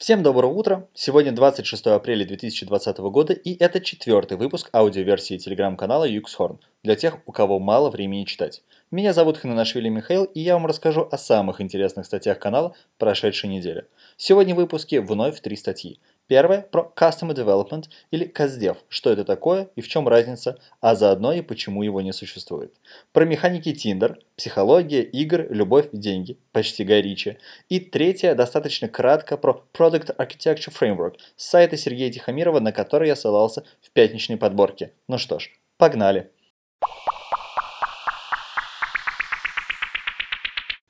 Всем доброго утра! Сегодня 26 апреля 2020 года и это четвертый выпуск аудиоверсии телеграм-канала Юксхорн для тех, у кого мало времени читать. Меня зовут Хананашвили Михаил и я вам расскажу о самых интересных статьях канала прошедшей недели. Сегодня в выпуске вновь три статьи. Первое про Customer Development или CastDev, что это такое и в чем разница, а заодно и почему его не существует. Про механики Tinder, психология, игр, любовь, деньги, почти горичи. И третье, достаточно кратко, про Product Architecture Framework с сайта Сергея Тихомирова, на который я ссылался в пятничной подборке. Ну что ж, погнали!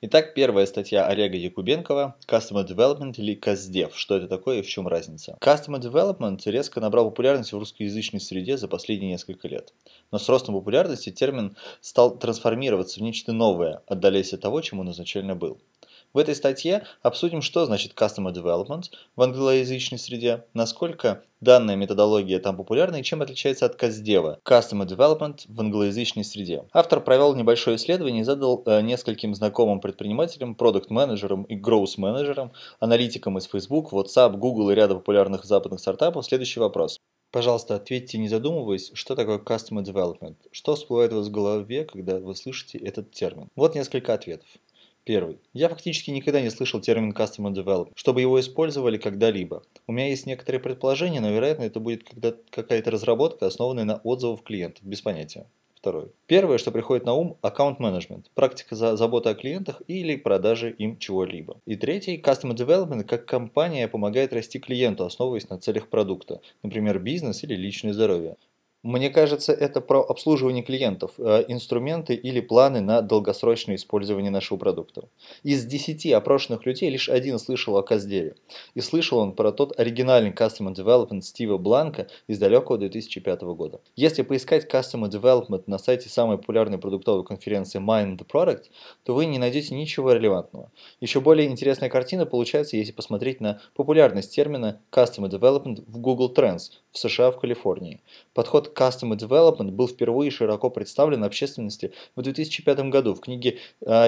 Итак, первая статья Олега Якубенкова Customer Development или CastDev. Что это такое и в чем разница? Customer Development резко набрал популярность в русскоязычной среде за последние несколько лет. Но с ростом популярности термин стал трансформироваться в нечто новое, отдаляясь от того, чем он изначально был. В этой статье обсудим, что значит Customer Development в англоязычной среде, насколько данная методология там популярна и чем отличается от CastDev, Customer Development в англоязычной среде. Автор провел небольшое исследование и задал э, нескольким знакомым предпринимателям, продукт-менеджерам и гроус-менеджерам, аналитикам из Facebook, WhatsApp, Google и ряда популярных западных стартапов следующий вопрос. Пожалуйста, ответьте, не задумываясь, что такое Customer Development? Что всплывает у вас в голове, когда вы слышите этот термин? Вот несколько ответов. Первый. Я фактически никогда не слышал термин Customer Development, чтобы его использовали когда-либо. У меня есть некоторые предположения, но вероятно это будет какая-то разработка, основанная на отзывах клиентов, без понятия. Второй. Первое, что приходит на ум – аккаунт менеджмент, практика за заботы о клиентах или продажи им чего-либо. И третий – Customer Development, как компания помогает расти клиенту, основываясь на целях продукта, например, бизнес или личное здоровье. Мне кажется, это про обслуживание клиентов, э, инструменты или планы на долгосрочное использование нашего продукта. Из 10 опрошенных людей лишь один слышал о Каздеве. И слышал он про тот оригинальный Customer Development Стива Бланка из далекого 2005 года. Если поискать Customer Development на сайте самой популярной продуктовой конференции Mind the Product, то вы не найдете ничего релевантного. Еще более интересная картина получается, если посмотреть на популярность термина Customer Development в Google Trends в США в Калифорнии. Подход Customer Development был впервые широко представлен общественности в 2005 году в книге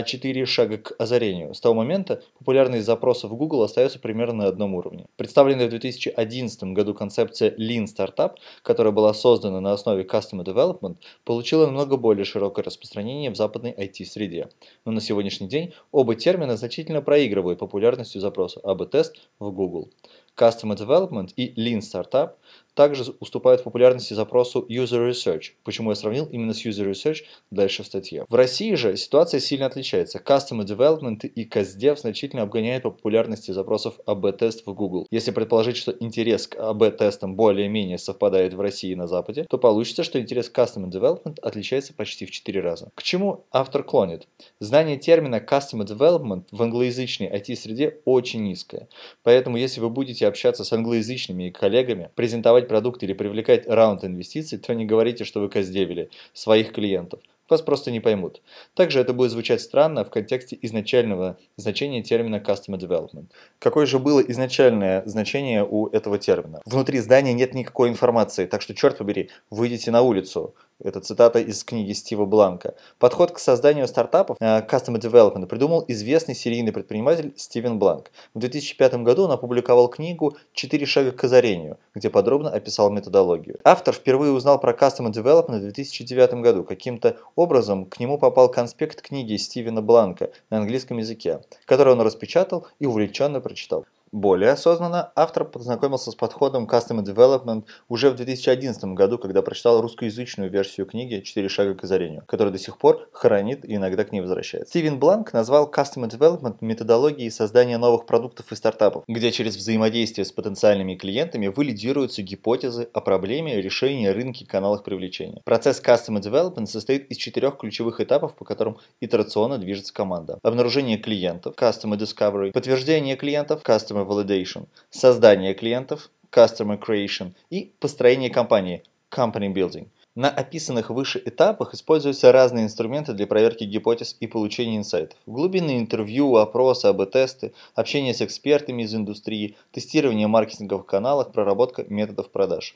«Четыре шага к озарению». С того момента популярность запросов в Google остается примерно на одном уровне. Представленная в 2011 году концепция Lean Startup, которая была создана на основе Customer Development, получила намного более широкое распространение в западной IT-среде. Но на сегодняшний день оба термина значительно проигрывают популярностью запроса АБ-тест в Google. Customer Development и Lean Startup также уступают в популярности запросу User Research. Почему я сравнил именно с User Research дальше в статье. В России же ситуация сильно отличается. Customer Development и CastDev значительно обгоняют по популярности запросов AB-тест в Google. Если предположить, что интерес к AB-тестам более-менее совпадает в России и на Западе, то получится, что интерес к Customer Development отличается почти в 4 раза. К чему автор клонит? Знание термина Customer Development в англоязычной IT-среде очень низкое. Поэтому если вы будете общаться с англоязычными коллегами, презентовать продукт или привлекать раунд инвестиций, то не говорите, что вы каздевили своих клиентов. Вас просто не поймут. Также это будет звучать странно в контексте изначального значения термина Customer Development. Какое же было изначальное значение у этого термина? Внутри здания нет никакой информации, так что, черт побери, выйдите на улицу, это цитата из книги Стива Бланка. Подход к созданию стартапов, э, Customer Development, придумал известный серийный предприниматель Стивен Бланк. В 2005 году он опубликовал книгу «Четыре шага к озарению», где подробно описал методологию. Автор впервые узнал про Customer Development в 2009 году. Каким-то к нему попал конспект книги Стивена Бланка на английском языке, который он распечатал и увлеченно прочитал. Более осознанно автор познакомился с подходом Customer Development уже в 2011 году, когда прочитал русскоязычную версию книги «Четыре шага к озарению», которая до сих пор хранит и иногда к ней возвращается. Стивен Бланк назвал Customer Development методологией создания новых продуктов и стартапов, где через взаимодействие с потенциальными клиентами валидируются гипотезы о проблеме, решении, рынке, каналах привлечения. Процесс Customer Development состоит из четырех ключевых этапов, по которым итерационно движется команда. Обнаружение клиентов, Customer Discovery, подтверждение клиентов, Customer Customer Validation, создание клиентов, Customer Creation и построение компании, Company Building. На описанных выше этапах используются разные инструменты для проверки гипотез и получения инсайтов. Глубинные интервью, опросы, АБ-тесты, общение с экспертами из индустрии, тестирование маркетинговых каналов, проработка методов продаж.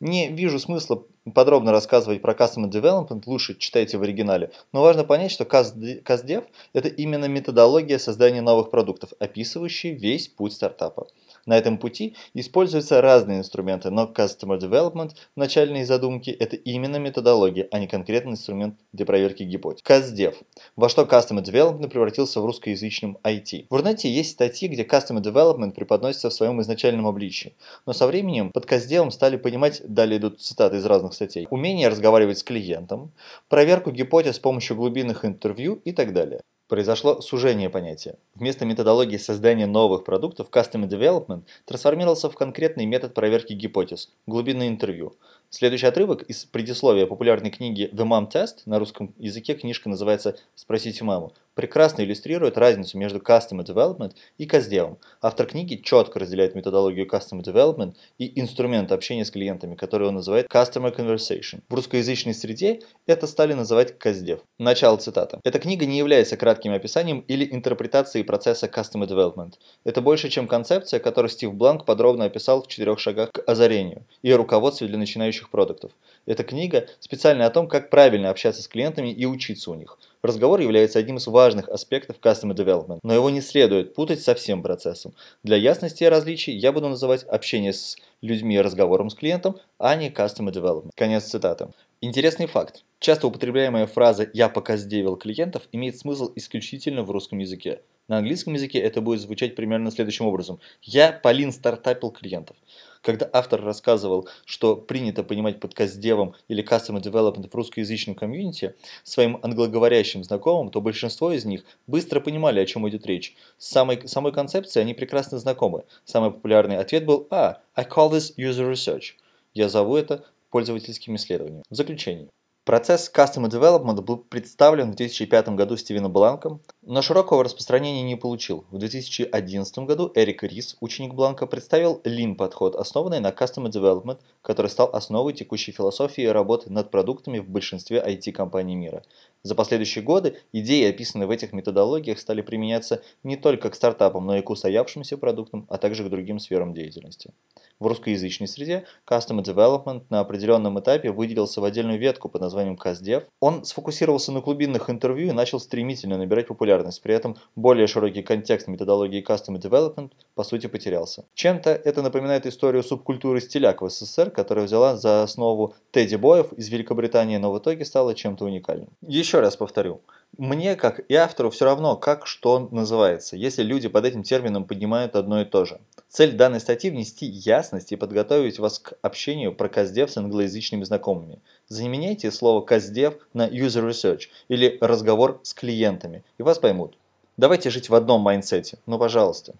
Не вижу смысла подробно рассказывать про Customer Development, лучше читайте в оригинале. Но важно понять, что CastDev – это именно методология создания новых продуктов, описывающая весь путь стартапа. На этом пути используются разные инструменты, но Customer Development в начальной задумке – это именно методология, а не конкретный инструмент для проверки гипотез. CastDev. Во что Customer Development превратился в русскоязычном IT. В Рунете есть статьи, где Customer Development преподносится в своем изначальном обличии, но со временем под CastDev стали понимать, далее идут цитаты из разных статей, умение разговаривать с клиентом, проверку гипотез с помощью глубинных интервью и так далее произошло сужение понятия. Вместо методологии создания новых продуктов Customer Development трансформировался в конкретный метод проверки гипотез – глубинное интервью. Следующий отрывок из предисловия популярной книги The Mom Test, на русском языке книжка называется «Спросите маму», прекрасно иллюстрирует разницу между Customer Development и CastDev. Автор книги четко разделяет методологию Customer Development и инструмент общения с клиентами, который он называет Customer Conversation. В русскоязычной среде это стали называть CastDev. Начало цитата. Эта книга не является кратким описанием или интерпретацией процесса Customer Development. Это больше, чем концепция, которую Стив Бланк подробно описал в четырех шагах к озарению и руководстве для начинающих продуктов. Эта книга специально о том, как правильно общаться с клиентами и учиться у них. Разговор является одним из важных аспектов Customer Development, но его не следует путать со всем процессом. Для ясности различий я буду называть общение с людьми разговором с клиентом, а не Customer Development. Конец цитаты. Интересный факт. Часто употребляемая фраза «я пока сделал клиентов» имеет смысл исключительно в русском языке. На английском языке это будет звучать примерно следующим образом. «Я Полин стартапил клиентов». Когда автор рассказывал, что принято понимать под каздевом или Customer Development в русскоязычном комьюнити своим англоговорящим знакомым, то большинство из них быстро понимали, о чем идет речь. С самой, самой концепцией они прекрасно знакомы. Самый популярный ответ был «А, I call this user research». Я зову это пользовательским исследованием. В заключение. Процесс Customer Development был представлен в 2005 году Стивеном Бланком, но широкого распространения не получил. В 2011 году Эрик Рис, ученик Бланка, представил Lean-подход, основанный на Customer Development, который стал основой текущей философии работы над продуктами в большинстве IT-компаний мира. За последующие годы идеи, описанные в этих методологиях, стали применяться не только к стартапам, но и к устоявшимся продуктам, а также к другим сферам деятельности. В русскоязычной среде Customer Development на определенном этапе выделился в отдельную ветку под названием CastDev. Он сфокусировался на глубинных интервью и начал стремительно набирать популярность. При этом более широкий контекст методологии Customer Development по сути потерялся. Чем-то это напоминает историю субкультуры стиляк в СССР, которая взяла за основу Тедди Боев из Великобритании, но в итоге стала чем-то уникальным. Еще раз повторю. Мне, как и автору, все равно, как что называется, если люди под этим термином понимают одно и то же. Цель данной статьи – внести ясность и подготовить вас к общению про custdev с англоязычными знакомыми. Заменяйте слово custdev на user research или разговор с клиентами, и вас поймут. Давайте жить в одном mindset е, ну пожалуйста.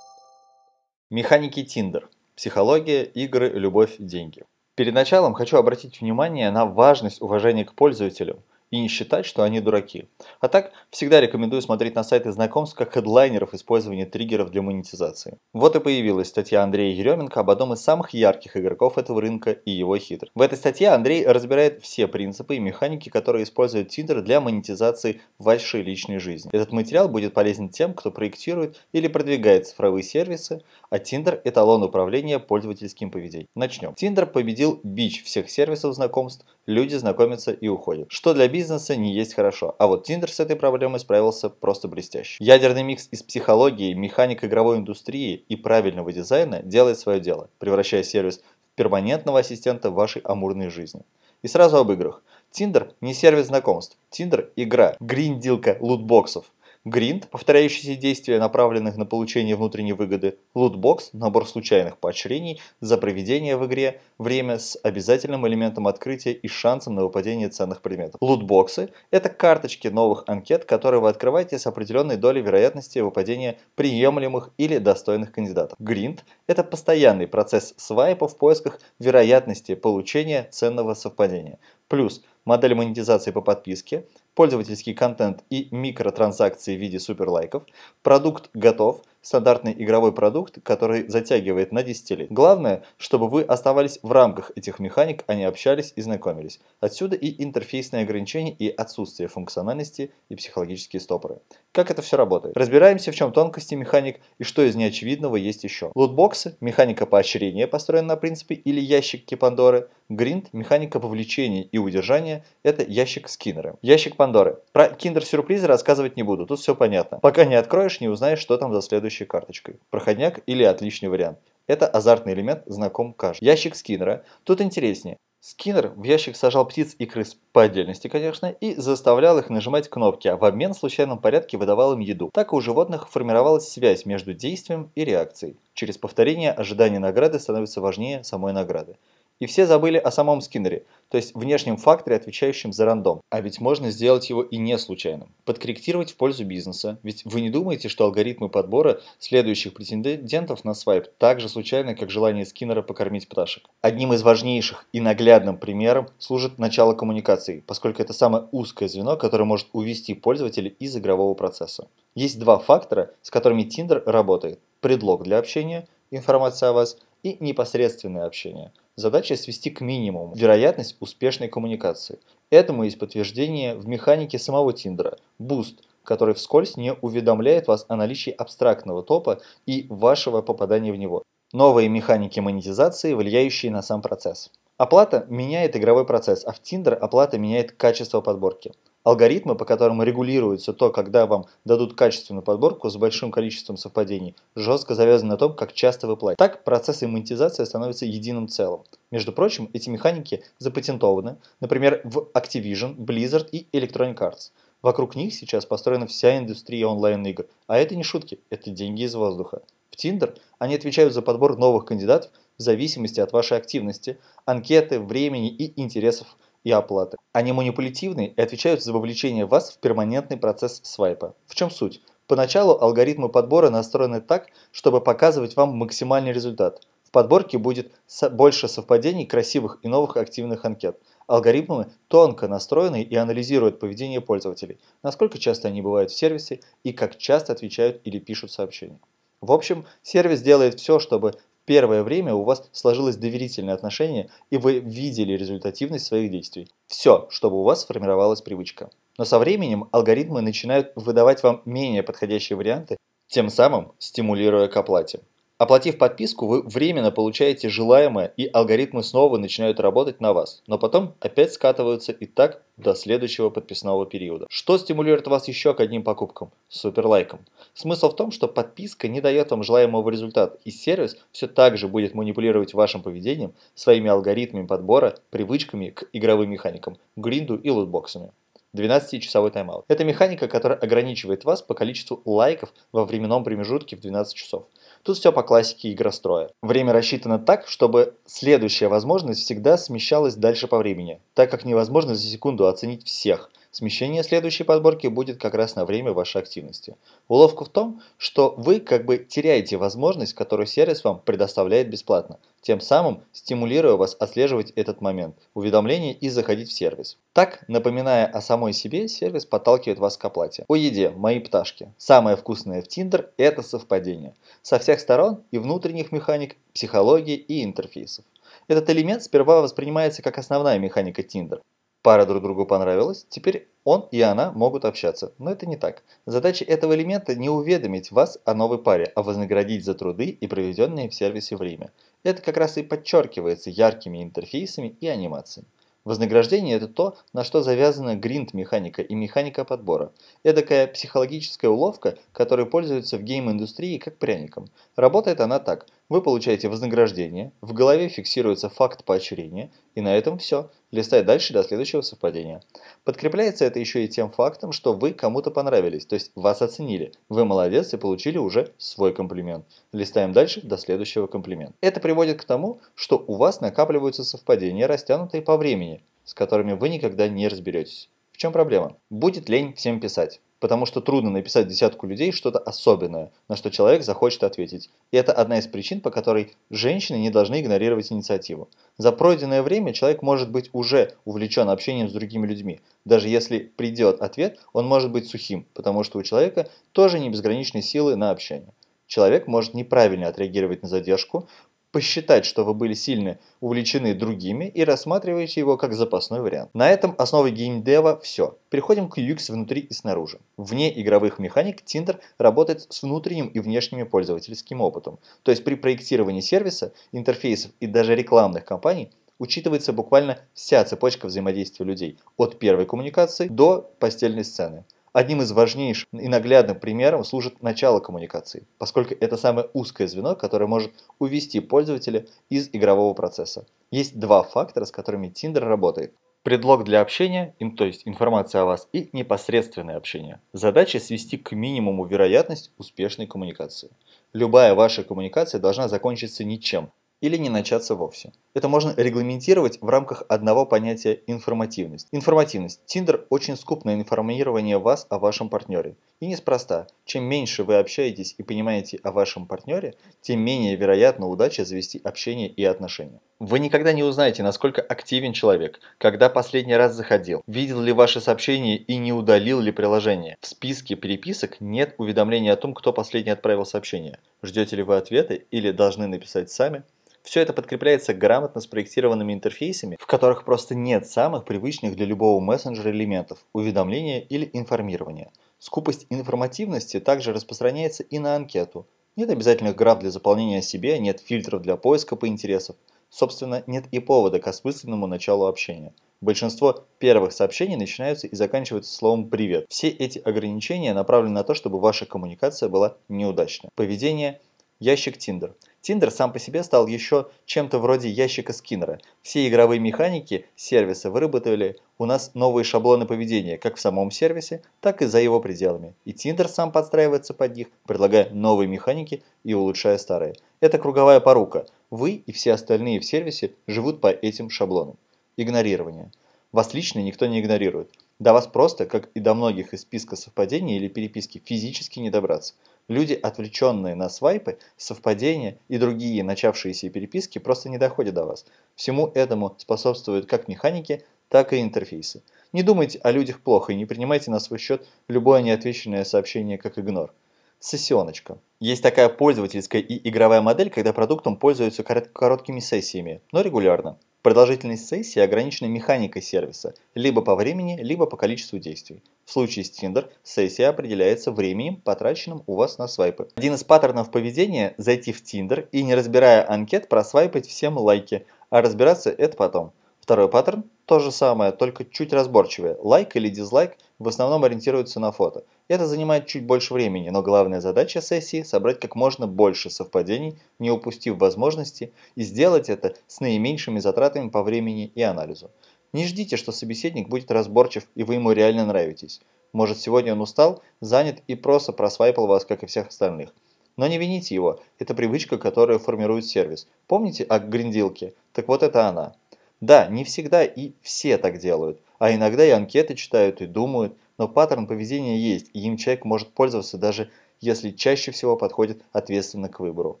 Механики Tinder. Психология, игры, любовь, деньги. Перед началом хочу обратить внимание на важность уважения к пользователю – и не считать, что они дураки. А так, всегда рекомендую смотреть на сайты знакомств как хедлайнеров использования триггеров для монетизации. Вот и появилась статья Андрея Еременко об одном из самых ярких игроков этого рынка и его хитр. В этой статье Андрей разбирает все принципы и механики, которые использует Tinder для монетизации вашей личной жизни. Этот материал будет полезен тем, кто проектирует или продвигает цифровые сервисы, а Tinder – эталон управления пользовательским поведением. Начнем. Tinder победил бич всех сервисов знакомств, люди знакомятся и уходят. Что для бизнеса не есть хорошо, а вот Tinder с этой проблемой справился просто блестяще. Ядерный микс из психологии, механик игровой индустрии и правильного дизайна делает свое дело, превращая сервис в перманентного ассистента вашей амурной жизни. И сразу об играх. Tinder не сервис знакомств. Tinder – игра, гриндилка лутбоксов. Гринд, повторяющиеся действия, направленных на получение внутренней выгоды. Лутбокс – набор случайных поощрений за проведение в игре время с обязательным элементом открытия и шансом на выпадение ценных предметов. Лутбоксы – это карточки новых анкет, которые вы открываете с определенной долей вероятности выпадения приемлемых или достойных кандидатов. Гринд – это постоянный процесс свайпа в поисках вероятности получения ценного совпадения. Плюс модель монетизации по подписке, пользовательский контент и микротранзакции в виде суперлайков, продукт готов, стандартный игровой продукт, который затягивает на десятилетия. Главное, чтобы вы оставались в рамках этих механик, а не общались и знакомились. Отсюда и интерфейсные ограничения, и отсутствие функциональности, и психологические стопоры. Как это все работает? Разбираемся, в чем тонкости механик и что из неочевидного есть еще. Лутбоксы, механика поощрения, построена на принципе или ящик Пандоры. Гринд, механика вовлечения и удержания, это ящик Скиннера. Ящик Пандоры. Про киндер-сюрпризы рассказывать не буду, тут все понятно. Пока не откроешь, не узнаешь, что там за следующей карточкой. Проходняк или отличный вариант. Это азартный элемент, знаком каждый. Ящик Скиннера. Тут интереснее. Скиннер в ящик сажал птиц и крыс по отдельности, конечно, и заставлял их нажимать кнопки, а в обмен в случайном порядке выдавал им еду. Так у животных формировалась связь между действием и реакцией. Через повторение ожидание награды становится важнее самой награды. И все забыли о самом скиннере, то есть внешнем факторе, отвечающем за рандом. А ведь можно сделать его и не случайным. Подкорректировать в пользу бизнеса. Ведь вы не думаете, что алгоритмы подбора следующих претендентов на свайп так же случайны, как желание скиннера покормить пташек. Одним из важнейших и наглядным примером служит начало коммуникации, поскольку это самое узкое звено, которое может увести пользователя из игрового процесса. Есть два фактора, с которыми Tinder работает. Предлог для общения, информация о вас и непосредственное общение – Задача свести к минимуму вероятность успешной коммуникации. Этому есть подтверждение в механике самого Тиндера – Boost, который вскользь не уведомляет вас о наличии абстрактного топа и вашего попадания в него. Новые механики монетизации, влияющие на сам процесс. Оплата меняет игровой процесс, а в Tinder оплата меняет качество подборки. Алгоритмы, по которым регулируется то, когда вам дадут качественную подборку с большим количеством совпадений, жестко завязаны на том, как часто вы платите. Так процессы монетизации становятся единым целым. Между прочим, эти механики запатентованы, например, в Activision, Blizzard и Electronic Arts. Вокруг них сейчас построена вся индустрия онлайн-игр. А это не шутки, это деньги из воздуха. В Tinder они отвечают за подбор новых кандидатов в зависимости от вашей активности, анкеты, времени и интересов и оплаты. Они манипулятивны и отвечают за вовлечение вас в перманентный процесс свайпа. В чем суть? Поначалу алгоритмы подбора настроены так, чтобы показывать вам максимальный результат. В подборке будет больше совпадений красивых и новых активных анкет. Алгоритмы тонко настроены и анализируют поведение пользователей, насколько часто они бывают в сервисе и как часто отвечают или пишут сообщения. В общем, сервис делает все, чтобы первое время у вас сложилось доверительное отношение и вы видели результативность своих действий. Все, чтобы у вас сформировалась привычка. Но со временем алгоритмы начинают выдавать вам менее подходящие варианты, тем самым стимулируя к оплате. Оплатив подписку, вы временно получаете желаемое, и алгоритмы снова начинают работать на вас, но потом опять скатываются и так до следующего подписного периода. Что стимулирует вас еще к одним покупкам? Суперлайком. Смысл в том, что подписка не дает вам желаемого результата, и сервис все так же будет манипулировать вашим поведением, своими алгоритмами подбора, привычками к игровым механикам, гринду и лутбоксами. 12-часовой тайм-аут. Это механика, которая ограничивает вас по количеству лайков во временном промежутке в 12 часов. Тут все по классике игростроя. Время рассчитано так, чтобы следующая возможность всегда смещалась дальше по времени, так как невозможно за секунду оценить всех. Смещение следующей подборки будет как раз на время вашей активности. Уловка в том, что вы как бы теряете возможность, которую сервис вам предоставляет бесплатно, тем самым стимулируя вас отслеживать этот момент, уведомления и заходить в сервис. Так, напоминая о самой себе, сервис подталкивает вас к оплате. О еде, мои пташки. Самое вкусное в Tinder – это совпадение. Со всех сторон и внутренних механик, психологии и интерфейсов. Этот элемент сперва воспринимается как основная механика Tinder. Пара друг другу понравилась, теперь он и она могут общаться. Но это не так. Задача этого элемента не уведомить вас о новой паре, а вознаградить за труды и проведенные в сервисе время. Это как раз и подчеркивается яркими интерфейсами и анимациями. Вознаграждение – это то, на что завязана гринд-механика и механика подбора. Это такая психологическая уловка, которой пользуются в гейм-индустрии как пряником. Работает она так. Вы получаете вознаграждение, в голове фиксируется факт поощрения, и на этом все. Листай дальше до следующего совпадения. Подкрепляется это еще и тем фактом, что вы кому-то понравились, то есть вас оценили. Вы молодец и получили уже свой комплимент. Листаем дальше до следующего комплимента. Это приводит к тому, что у вас накапливаются совпадения, растянутые по времени, с которыми вы никогда не разберетесь. В чем проблема? Будет лень всем писать потому что трудно написать десятку людей что-то особенное, на что человек захочет ответить. И это одна из причин, по которой женщины не должны игнорировать инициативу. За пройденное время человек может быть уже увлечен общением с другими людьми. Даже если придет ответ, он может быть сухим, потому что у человека тоже не безграничной силы на общение. Человек может неправильно отреагировать на задержку, посчитать, что вы были сильно увлечены другими и рассматриваете его как запасной вариант. На этом основе геймдева все. Переходим к UX внутри и снаружи. Вне игровых механик Tinder работает с внутренним и внешним пользовательским опытом. То есть при проектировании сервиса, интерфейсов и даже рекламных кампаний учитывается буквально вся цепочка взаимодействия людей от первой коммуникации до постельной сцены. Одним из важнейших и наглядным примером служит начало коммуникации, поскольку это самое узкое звено, которое может увести пользователя из игрового процесса. Есть два фактора, с которыми Tinder работает. Предлог для общения, то есть информация о вас, и непосредственное общение. Задача свести к минимуму вероятность успешной коммуникации. Любая ваша коммуникация должна закончиться ничем, или не начаться вовсе. Это можно регламентировать в рамках одного понятия информативность. Информативность. Tinder очень скуп на информирование вас о вашем партнере. И неспроста. Чем меньше вы общаетесь и понимаете о вашем партнере, тем менее вероятна удача завести общение и отношения. Вы никогда не узнаете, насколько активен человек, когда последний раз заходил, видел ли ваши сообщения и не удалил ли приложение. В списке переписок нет уведомления о том, кто последний отправил сообщение. Ждете ли вы ответы или должны написать сами? Все это подкрепляется грамотно спроектированными интерфейсами, в которых просто нет самых привычных для любого мессенджера элементов – уведомления или информирования. Скупость информативности также распространяется и на анкету. Нет обязательных граф для заполнения себе, нет фильтров для поиска по интересам. Собственно, нет и повода к осмысленному началу общения. Большинство первых сообщений начинаются и заканчиваются словом «привет». Все эти ограничения направлены на то, чтобы ваша коммуникация была неудачной. Поведение Ящик Tinder. Tinder сам по себе стал еще чем-то вроде ящика Скиннера. Все игровые механики сервиса выработали у нас новые шаблоны поведения, как в самом сервисе, так и за его пределами. И Tinder сам подстраивается под них, предлагая новые механики и улучшая старые. Это круговая порука. Вы и все остальные в сервисе живут по этим шаблонам. Игнорирование. Вас лично никто не игнорирует. До вас просто, как и до многих из списка совпадений или переписки, физически не добраться. Люди, отвлеченные на свайпы, совпадения и другие начавшиеся переписки просто не доходят до вас. Всему этому способствуют как механики, так и интерфейсы. Не думайте о людях плохо и не принимайте на свой счет любое неотвеченное сообщение как игнор. Сессионочка. Есть такая пользовательская и игровая модель, когда продуктом пользуются короткими сессиями, но регулярно. Продолжительность сессии ограничена механикой сервиса, либо по времени, либо по количеству действий. В случае с Tinder сессия определяется временем, потраченным у вас на свайпы. Один из паттернов поведения – зайти в Tinder и, не разбирая анкет, просвайпать всем лайки, а разбираться это потом. Второй паттерн – то же самое, только чуть разборчивее. Лайк или дизлайк в основном ориентируются на фото. Это занимает чуть больше времени, но главная задача сессии – собрать как можно больше совпадений, не упустив возможности, и сделать это с наименьшими затратами по времени и анализу. Не ждите, что собеседник будет разборчив и вы ему реально нравитесь. Может сегодня он устал, занят и просто просвайпал вас, как и всех остальных. Но не вините его, это привычка, которая формирует сервис. Помните о гриндилке? Так вот это она. Да, не всегда и все так делают, а иногда и анкеты читают и думают, но паттерн поведения есть, и им человек может пользоваться даже если чаще всего подходит ответственно к выбору.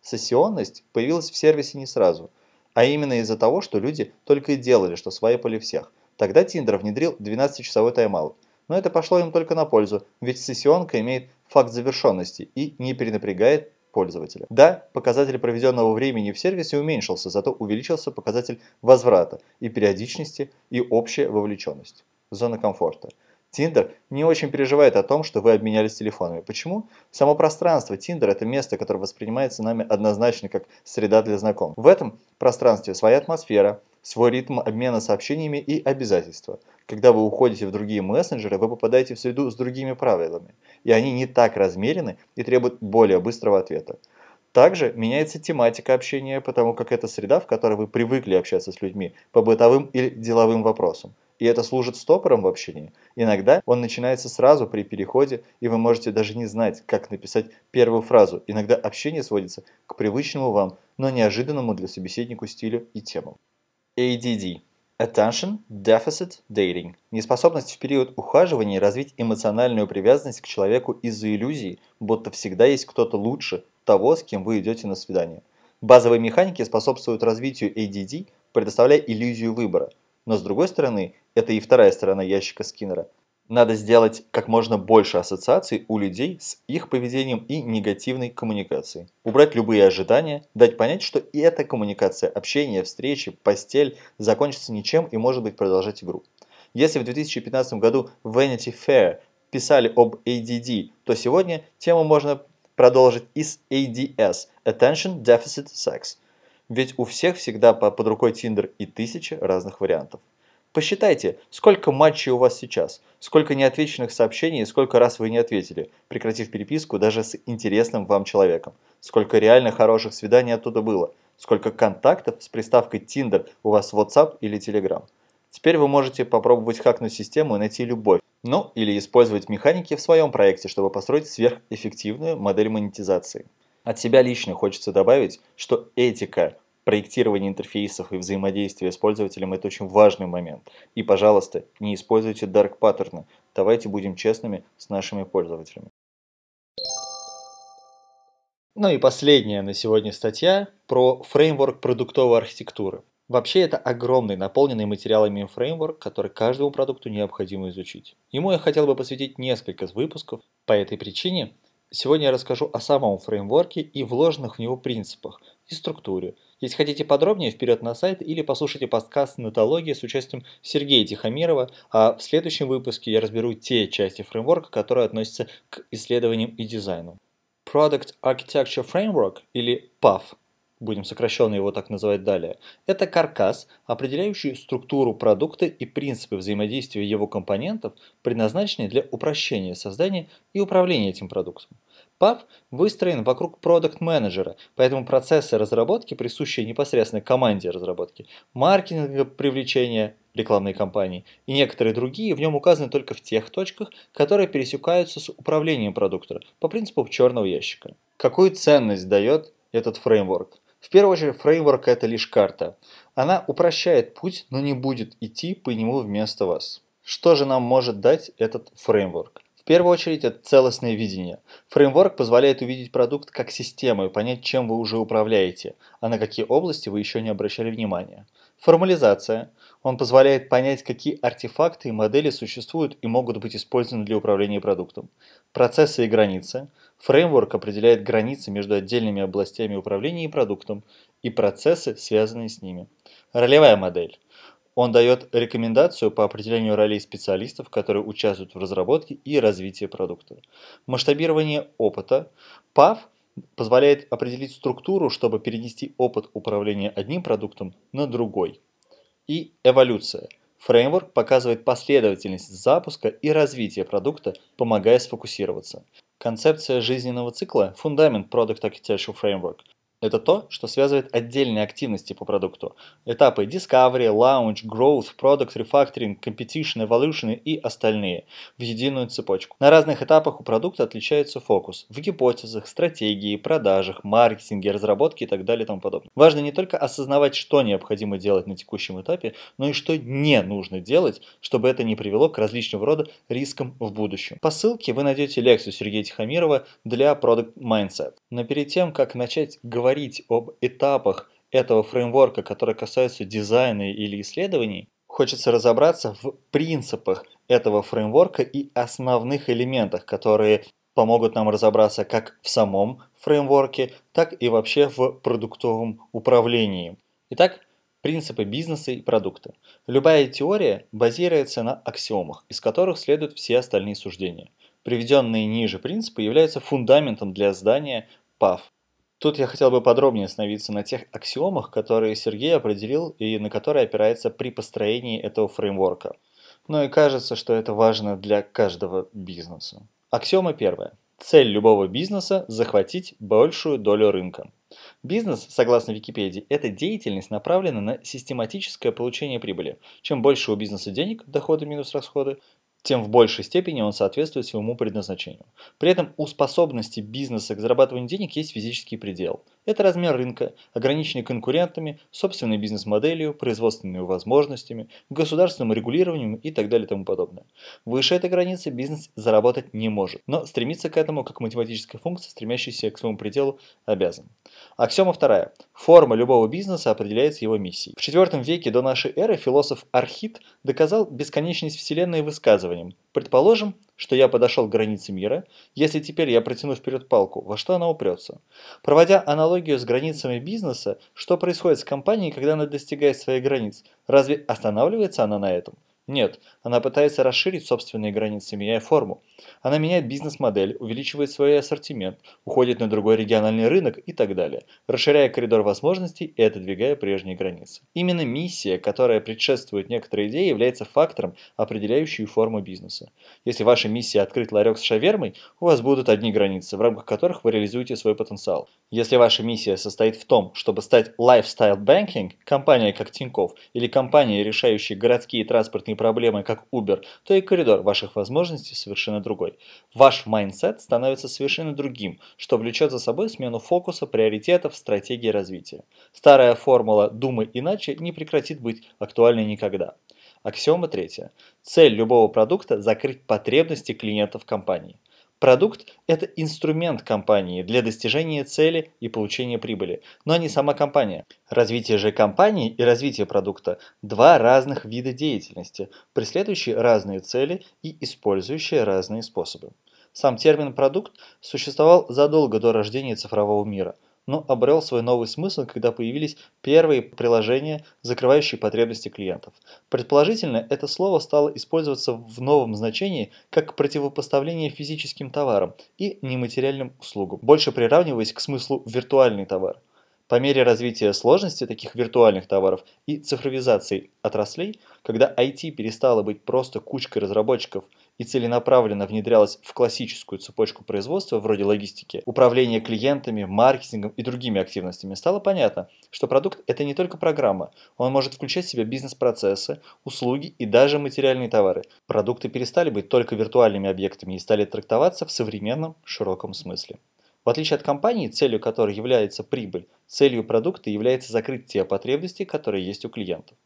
Сессионность появилась в сервисе не сразу, а именно из-за того, что люди только и делали, что свайпали всех. Тогда Tinder внедрил 12-часовой тайм-аут. Но это пошло им только на пользу, ведь сессионка имеет факт завершенности и не перенапрягает пользователя. Да, показатель проведенного времени в сервисе уменьшился, зато увеличился показатель возврата и периодичности и общая вовлеченность. Зона комфорта. Tinder не очень переживает о том, что вы обменялись телефонами. Почему? Само пространство Tinder – это место, которое воспринимается нами однозначно как среда для знакомств. В этом пространстве своя атмосфера, свой ритм обмена сообщениями и обязательства. Когда вы уходите в другие мессенджеры, вы попадаете в среду с другими правилами, и они не так размерены и требуют более быстрого ответа. Также меняется тематика общения, потому как это среда, в которой вы привыкли общаться с людьми по бытовым или деловым вопросам и это служит стопором в общении. Иногда он начинается сразу при переходе, и вы можете даже не знать, как написать первую фразу. Иногда общение сводится к привычному вам, но неожиданному для собеседника стилю и темам. ADD Attention Deficit Dating – неспособность в период ухаживания развить эмоциональную привязанность к человеку из-за иллюзии, будто всегда есть кто-то лучше того, с кем вы идете на свидание. Базовые механики способствуют развитию ADD, предоставляя иллюзию выбора – но с другой стороны, это и вторая сторона ящика Скиннера. Надо сделать как можно больше ассоциаций у людей с их поведением и негативной коммуникацией. Убрать любые ожидания, дать понять, что и эта коммуникация, общение, встречи, постель закончится ничем и может быть продолжать игру. Если в 2015 году Vanity Fair писали об ADD, то сегодня тему можно продолжить из ADS – Attention Deficit Sex. Ведь у всех всегда под рукой Tinder и тысячи разных вариантов. Посчитайте, сколько матчей у вас сейчас, сколько неотвеченных сообщений и сколько раз вы не ответили, прекратив переписку даже с интересным вам человеком. Сколько реально хороших свиданий оттуда было, сколько контактов с приставкой Tinder у вас в WhatsApp или Telegram. Теперь вы можете попробовать хакнуть систему и найти любовь. Ну, или использовать механики в своем проекте, чтобы построить сверхэффективную модель монетизации. От себя лично хочется добавить, что этика проектирования интерфейсов и взаимодействия с пользователем – это очень важный момент. И, пожалуйста, не используйте dark паттерны. Давайте будем честными с нашими пользователями. Ну и последняя на сегодня статья про фреймворк продуктовой архитектуры. Вообще это огромный, наполненный материалами фреймворк, который каждому продукту необходимо изучить. Ему я хотел бы посвятить несколько выпусков. По этой причине сегодня я расскажу о самом фреймворке и вложенных в него принципах и структуре. Если хотите подробнее, вперед на сайт или послушайте подкаст «Нотология» с участием Сергея Тихомирова, а в следующем выпуске я разберу те части фреймворка, которые относятся к исследованиям и дизайну. Product Architecture Framework или PAF – будем сокращенно его так называть далее, это каркас, определяющий структуру продукта и принципы взаимодействия его компонентов, предназначенный для упрощения создания и управления этим продуктом. PAV выстроен вокруг продукт-менеджера, поэтому процессы разработки, присущие непосредственно команде разработки, маркетинга привлечения рекламной кампании и некоторые другие в нем указаны только в тех точках, которые пересекаются с управлением продукта по принципу черного ящика. Какую ценность дает этот фреймворк? В первую очередь, фреймворк это лишь карта. Она упрощает путь, но не будет идти по нему вместо вас. Что же нам может дать этот фреймворк? В первую очередь, это целостное видение. Фреймворк позволяет увидеть продукт как систему и понять, чем вы уже управляете, а на какие области вы еще не обращали внимания. Формализация. Он позволяет понять, какие артефакты и модели существуют и могут быть использованы для управления продуктом. Процессы и границы. Фреймворк определяет границы между отдельными областями управления и продуктом и процессы, связанные с ними. Ролевая модель. Он дает рекомендацию по определению ролей специалистов, которые участвуют в разработке и развитии продукта. Масштабирование опыта. PAV позволяет определить структуру, чтобы перенести опыт управления одним продуктом на другой. И эволюция. Фреймворк показывает последовательность запуска и развития продукта, помогая сфокусироваться. Концепция жизненного цикла – фундамент Product Architecture Framework. Это то, что связывает отдельные активности по продукту. Этапы Discovery, Launch, Growth, Product Refactoring, Competition, Evolution и остальные в единую цепочку. На разных этапах у продукта отличается фокус в гипотезах, стратегии, продажах, маркетинге, разработке и так далее и тому подобное. Важно не только осознавать, что необходимо делать на текущем этапе, но и что не нужно делать, чтобы это не привело к различного рода рискам в будущем. По ссылке вы найдете лекцию Сергея Тихомирова для Product Mindset. Но перед тем, как начать говорить говорить об этапах этого фреймворка, которые касаются дизайна или исследований, хочется разобраться в принципах этого фреймворка и основных элементах, которые помогут нам разобраться как в самом фреймворке, так и вообще в продуктовом управлении. Итак, принципы бизнеса и продукта. Любая теория базируется на аксиомах, из которых следуют все остальные суждения. Приведенные ниже принципы являются фундаментом для здания PAF. Тут я хотел бы подробнее остановиться на тех аксиомах, которые Сергей определил и на которые опирается при построении этого фреймворка. Ну и кажется, что это важно для каждого бизнеса. Аксиома первая. Цель любого бизнеса – захватить большую долю рынка. Бизнес, согласно Википедии, это деятельность, направленная на систематическое получение прибыли. Чем больше у бизнеса денег, доходы минус расходы, тем в большей степени он соответствует своему предназначению. При этом у способности бизнеса к зарабатыванию денег есть физический предел. Это размер рынка, ограниченный конкурентами, собственной бизнес-моделью, производственными возможностями, государственным регулированием и так далее и тому подобное. Выше этой границы бизнес заработать не может, но стремиться к этому как математическая функция, стремящаяся к своему пределу, обязан. Аксиома вторая. Форма любого бизнеса определяется его миссией. В IV веке до нашей эры философ Архит доказал бесконечность Вселенной высказыванием. Предположим, что я подошел к границе мира, если теперь я протяну вперед палку, во что она упрется? Проводя аналогию с границами бизнеса, что происходит с компанией, когда она достигает своих границ? Разве останавливается она на этом? Нет, она пытается расширить собственные границы, меняя форму. Она меняет бизнес-модель, увеличивает свой ассортимент, уходит на другой региональный рынок и так далее, расширяя коридор возможностей и отодвигая прежние границы. Именно миссия, которая предшествует некоторой идее, является фактором, определяющим форму бизнеса. Если ваша миссия открыть ларек с шавермой, у вас будут одни границы, в рамках которых вы реализуете свой потенциал. Если ваша миссия состоит в том, чтобы стать lifestyle banking, компания как Тинькофф или компания, решающая городские транспортные проблемой, как Uber, то и коридор ваших возможностей совершенно другой. Ваш mindset становится совершенно другим, что влечет за собой смену фокуса, приоритетов, стратегии развития. Старая формула «думай иначе» не прекратит быть актуальной никогда. Аксиома третья. Цель любого продукта – закрыть потребности клиентов компании. Продукт – это инструмент компании для достижения цели и получения прибыли, но не сама компания. Развитие же компании и развитие продукта – два разных вида деятельности, преследующие разные цели и использующие разные способы. Сам термин «продукт» существовал задолго до рождения цифрового мира – но обрел свой новый смысл, когда появились первые приложения, закрывающие потребности клиентов. Предположительно, это слово стало использоваться в новом значении как противопоставление физическим товарам и нематериальным услугам, больше приравниваясь к смыслу «виртуальный товар». По мере развития сложности таких виртуальных товаров и цифровизации отраслей, когда IT перестало быть просто кучкой разработчиков и целенаправленно внедрялась в классическую цепочку производства вроде логистики, управления клиентами, маркетингом и другими активностями, стало понятно, что продукт – это не только программа, он может включать в себя бизнес-процессы, услуги и даже материальные товары. Продукты перестали быть только виртуальными объектами и стали трактоваться в современном широком смысле. В отличие от компании, целью которой является прибыль, целью продукта является закрыть те потребности, которые есть у клиентов.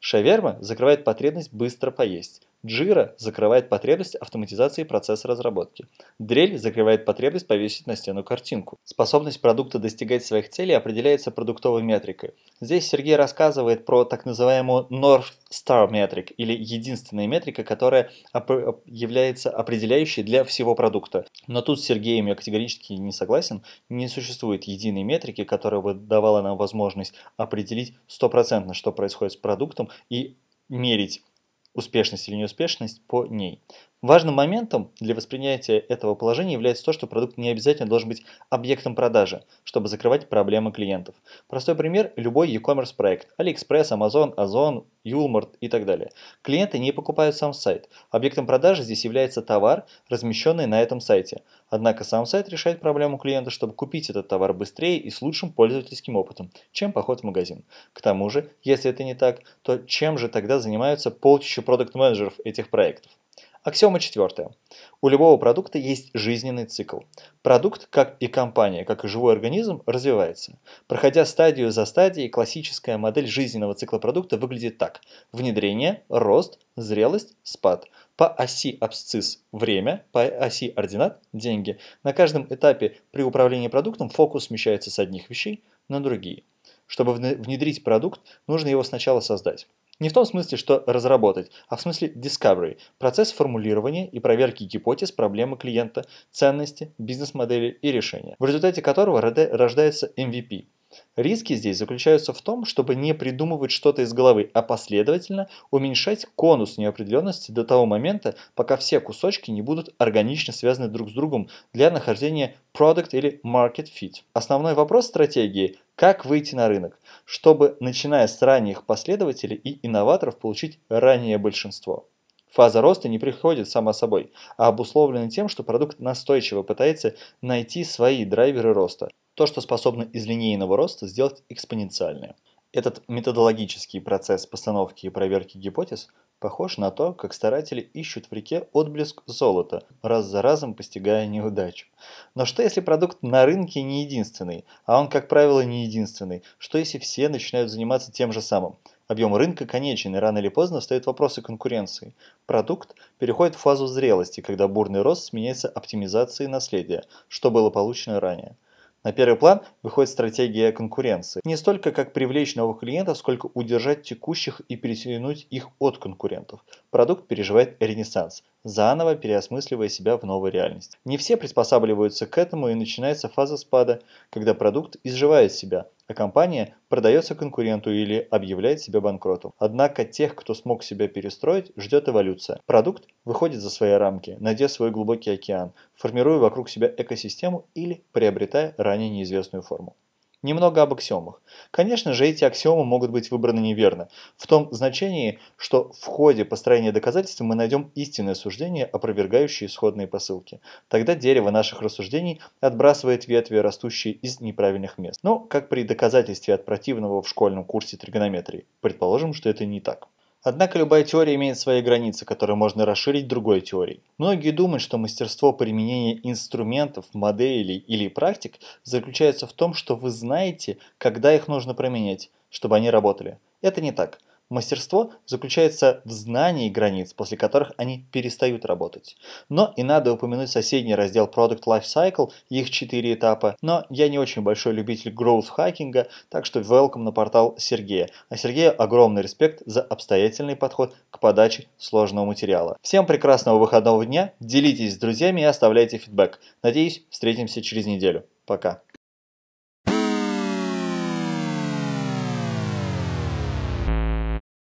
Шаверма закрывает потребность быстро поесть. Jira закрывает потребность автоматизации процесса разработки. Дрель закрывает потребность повесить на стену картинку. Способность продукта достигать своих целей определяется продуктовой метрикой. Здесь Сергей рассказывает про так называемую North Star Metric, или единственная метрика, которая оп является определяющей для всего продукта. Но тут с Сергеем я категорически не согласен. Не существует единой метрики, которая бы давала нам возможность определить стопроцентно, что происходит с продуктом и мерить успешность или неуспешность по ней. Важным моментом для воспринятия этого положения является то, что продукт не обязательно должен быть объектом продажи, чтобы закрывать проблемы клиентов. Простой пример – любой e-commerce проект – AliExpress, Amazon, Ozon, Walmart и так далее. Клиенты не покупают сам сайт. Объектом продажи здесь является товар, размещенный на этом сайте. Однако сам сайт решает проблему клиента, чтобы купить этот товар быстрее и с лучшим пользовательским опытом, чем поход в магазин. К тому же, если это не так, то чем же тогда занимаются полчища продукт-менеджеров этих проектов? Аксиома четвертая. У любого продукта есть жизненный цикл. Продукт, как и компания, как и живой организм, развивается. Проходя стадию за стадией, классическая модель жизненного цикла продукта выглядит так. Внедрение, рост, зрелость, спад. По оси абсцисс – время, по оси ординат – деньги. На каждом этапе при управлении продуктом фокус смещается с одних вещей на другие. Чтобы внедрить продукт, нужно его сначала создать. Не в том смысле, что разработать, а в смысле discovery – процесс формулирования и проверки гипотез проблемы клиента, ценности, бизнес-модели и решения, в результате которого рождается MVP. Риски здесь заключаются в том, чтобы не придумывать что-то из головы, а последовательно уменьшать конус неопределенности до того момента, пока все кусочки не будут органично связаны друг с другом для нахождения product или market fit. Основной вопрос стратегии – как выйти на рынок, чтобы, начиная с ранних последователей и инноваторов, получить раннее большинство. Фаза роста не приходит сама собой, а обусловлена тем, что продукт настойчиво пытается найти свои драйверы роста, то, что способно из линейного роста сделать экспоненциальное. Этот методологический процесс постановки и проверки гипотез похож на то, как старатели ищут в реке отблеск золота, раз за разом постигая неудачу. Но что если продукт на рынке не единственный, а он, как правило, не единственный? Что если все начинают заниматься тем же самым? Объем рынка конечен, и рано или поздно встают вопросы конкуренции. Продукт переходит в фазу зрелости, когда бурный рост сменяется оптимизацией наследия, что было получено ранее. На первый план выходит стратегия конкуренции. Не столько как привлечь новых клиентов, сколько удержать текущих и перетянуть их от конкурентов. Продукт переживает ренессанс, заново переосмысливая себя в новой реальности. Не все приспосабливаются к этому и начинается фаза спада, когда продукт изживает себя, а компания продается конкуренту или объявляет себя банкротом. Однако тех, кто смог себя перестроить, ждет эволюция. Продукт выходит за свои рамки, найдя свой глубокий океан, формируя вокруг себя экосистему или приобретая ранее неизвестную форму. Немного об аксиомах. Конечно же, эти аксиомы могут быть выбраны неверно, в том значении, что в ходе построения доказательств мы найдем истинное суждение, опровергающее исходные посылки. Тогда дерево наших рассуждений отбрасывает ветви, растущие из неправильных мест. Но, как при доказательстве от противного в школьном курсе тригонометрии. Предположим, что это не так. Однако любая теория имеет свои границы, которые можно расширить другой теорией. Многие думают, что мастерство применения инструментов, моделей или практик заключается в том, что вы знаете, когда их нужно применять, чтобы они работали. Это не так. Мастерство заключается в знании границ, после которых они перестают работать. Но и надо упомянуть соседний раздел Product Life Cycle, их четыре этапа. Но я не очень большой любитель growth хакинга, так что welcome на портал Сергея. А Сергею огромный респект за обстоятельный подход к подаче сложного материала. Всем прекрасного выходного дня, делитесь с друзьями и оставляйте фидбэк. Надеюсь, встретимся через неделю. Пока.